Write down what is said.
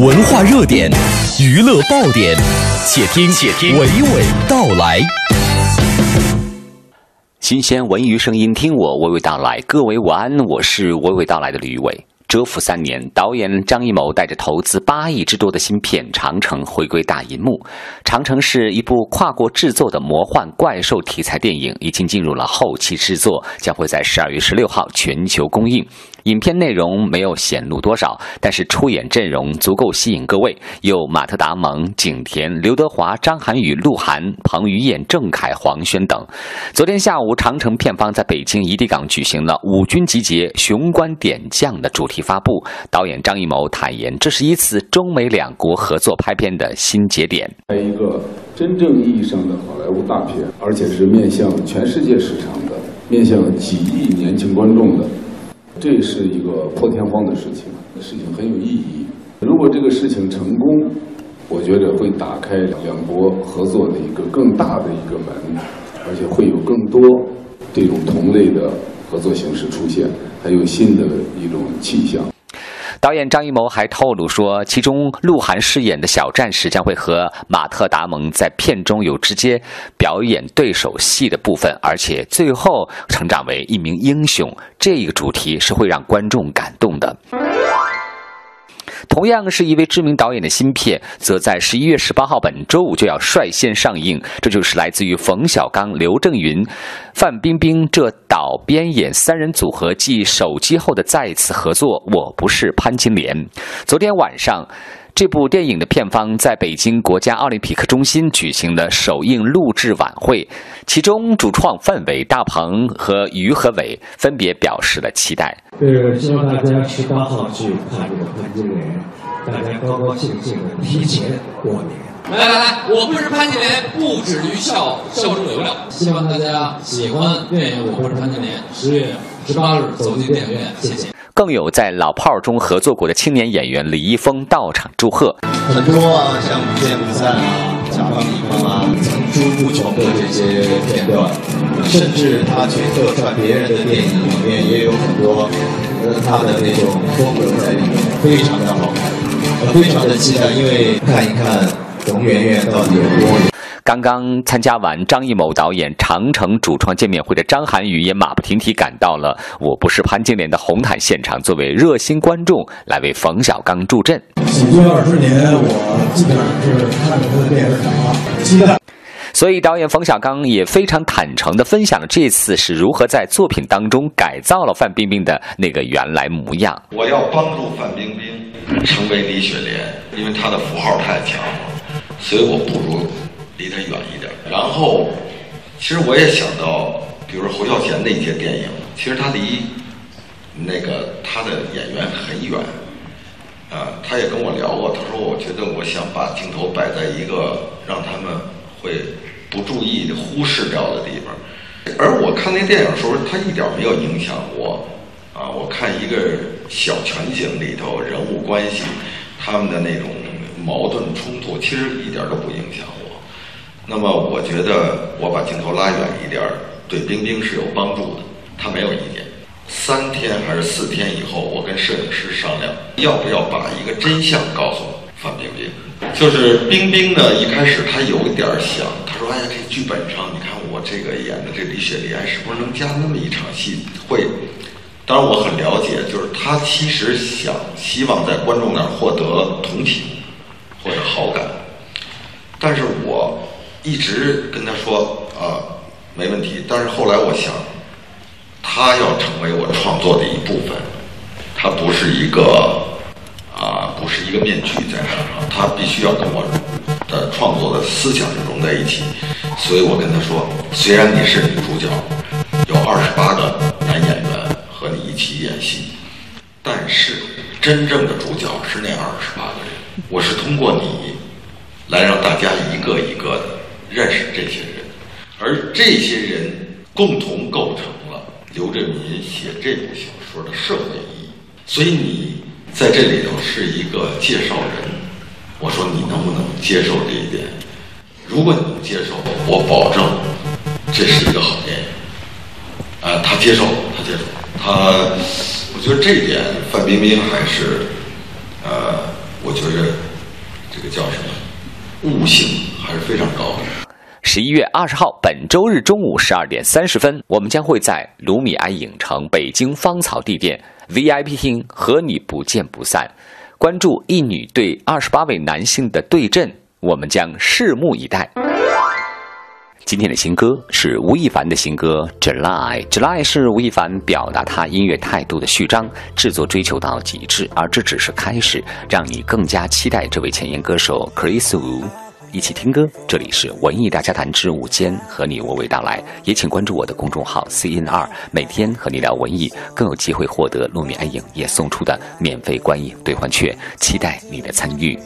文化热点，娱乐爆点，且听且听娓娓道来。新鲜文娱声音，听我娓娓道来。各位晚安，我是娓娓道来的吕伟。蛰伏三年，导演张艺谋带着投资八亿之多的新片《长城》回归大银幕。《长城》是一部跨国制作的魔幻怪兽题材电影，已经进入了后期制作，将会在十二月十六号全球公映。影片内容没有显露多少，但是出演阵容足够吸引各位，有马特·达蒙、景甜、刘德华、张涵予、鹿晗、彭于晏、郑恺、黄轩等。昨天下午，长城片方在北京一地港举行了五军集结、雄关点将的主题发布。导演张艺谋坦言，这是一次中美两国合作拍片的新节点。拍一个真正意义上的好莱坞大片，而且是面向全世界市场的，面向几亿年轻观众的。这是一个破天荒的事情，事情很有意义。如果这个事情成功，我觉得会打开两国合作的一个更大的一个门，而且会有更多这种同类的合作形式出现，还有新的一种气象。导演张艺谋还透露说，其中鹿晗饰演的小战士将会和马特·达蒙在片中有直接表演对手戏的部分，而且最后成长为一名英雄，这个主题是会让观众感动的。同样是一位知名导演的新片，则在十一月十八号本周五就要率先上映。这就是来自于冯小刚、刘震云、范冰冰这导编演三人组合继手机后的再次合作。我不是潘金莲。昨天晚上。这部电影的片方在北京国家奥林匹克中心举行的首映录制晚会，其中主创范伟、大鹏和于和伟分别表示了期待。对，希望大家十八号去看这个潘金莲，大家高高兴兴的提前过年。来来来，我不是潘金莲，不止于笑，笑中有料。希望大家喜欢电影《我不是潘金莲》，十月十八日走进电影院，谢谢。更有在老炮儿中合作过的青年演员李易峰到场祝贺。很多啊，像不《见不散》啊，《甲方乙方》啊，层出不穷的这些片段，甚至他去客串别人的电影里面，也有很多呃他的那种风格在里面，非常的好看，非常的期待，因为看一看冯媛媛到底有多。刚刚参加完张艺谋导演《长城》主创见面会的张涵予也马不停蹄赶到了《我不是潘金莲》的红毯现场，作为热心观众来为冯小刚助阵。喜剧二十年，我基本上是看着他的电视长大，期待。所以导演冯小刚也非常坦诚地分享了这次是如何在作品当中改造了范冰冰的那个原来模样。我要帮助范冰冰成为李雪莲，因为她的符号太强了，所以我不如。离他远一点。然后，其实我也想到，比如侯孝贤那些电影，其实他离那个他的演员很远。啊，他也跟我聊过，他说：“我觉得我想把镜头摆在一个让他们会不注意、忽视掉的地方。”而我看那电影的时候，他一点没有影响我。啊，我看一个小全景里头人物关系，他们的那种矛盾冲突，其实一点都不影响我。那么我觉得我把镜头拉远一点儿，对冰冰是有帮助的。他没有意见。三天还是四天以后，我跟摄影师商量，要不要把一个真相告诉范冰冰？就是冰冰呢，一开始她有一点想，她说：“哎呀，这剧本上，你看我这个演的这李雪莲，是不是能加那么一场戏？”会。当然我很了解，就是她其实想希望在观众那儿获得同情或者好感，但是我。一直跟他说啊，没问题。但是后来我想，他要成为我创作的一部分，他不是一个啊，不是一个面具在那上，他必须要跟我的创作的思想融在一起。所以我跟他说，虽然你是女主角，有二十八个男演员和你一起演戏，但是真正的主角是那二十八个人。我是通过你来让大家一个一个的。认识这些人，而这些人共同构成了刘震民写这部小说的社会意义。所以你在这里头是一个介绍人，我说你能不能接受这一点？如果你能接受，我保证这是一个好电影。啊，他接受，他接受，他，我觉得这一点范冰冰还是，呃。我觉着这个叫什么悟性还是非常高的。十一月二十号，本周日中午十二点三十分，我们将会在卢米埃影城北京芳草地店 VIP 厅和你不见不散。关注一女对二十八位男性的对阵，我们将拭目以待。今天的新歌是吴亦凡的新歌《July》，July 是吴亦凡表达他音乐态度的序章，制作追求到极致，而这只是开始，让你更加期待这位前沿歌手 Chris Wu。一起听歌，这里是文艺大家谈之午间，和你娓娓道来。也请关注我的公众号 CNR，每天和你聊文艺，更有机会获得糯米安影业送出的免费观影兑换券，期待你的参与。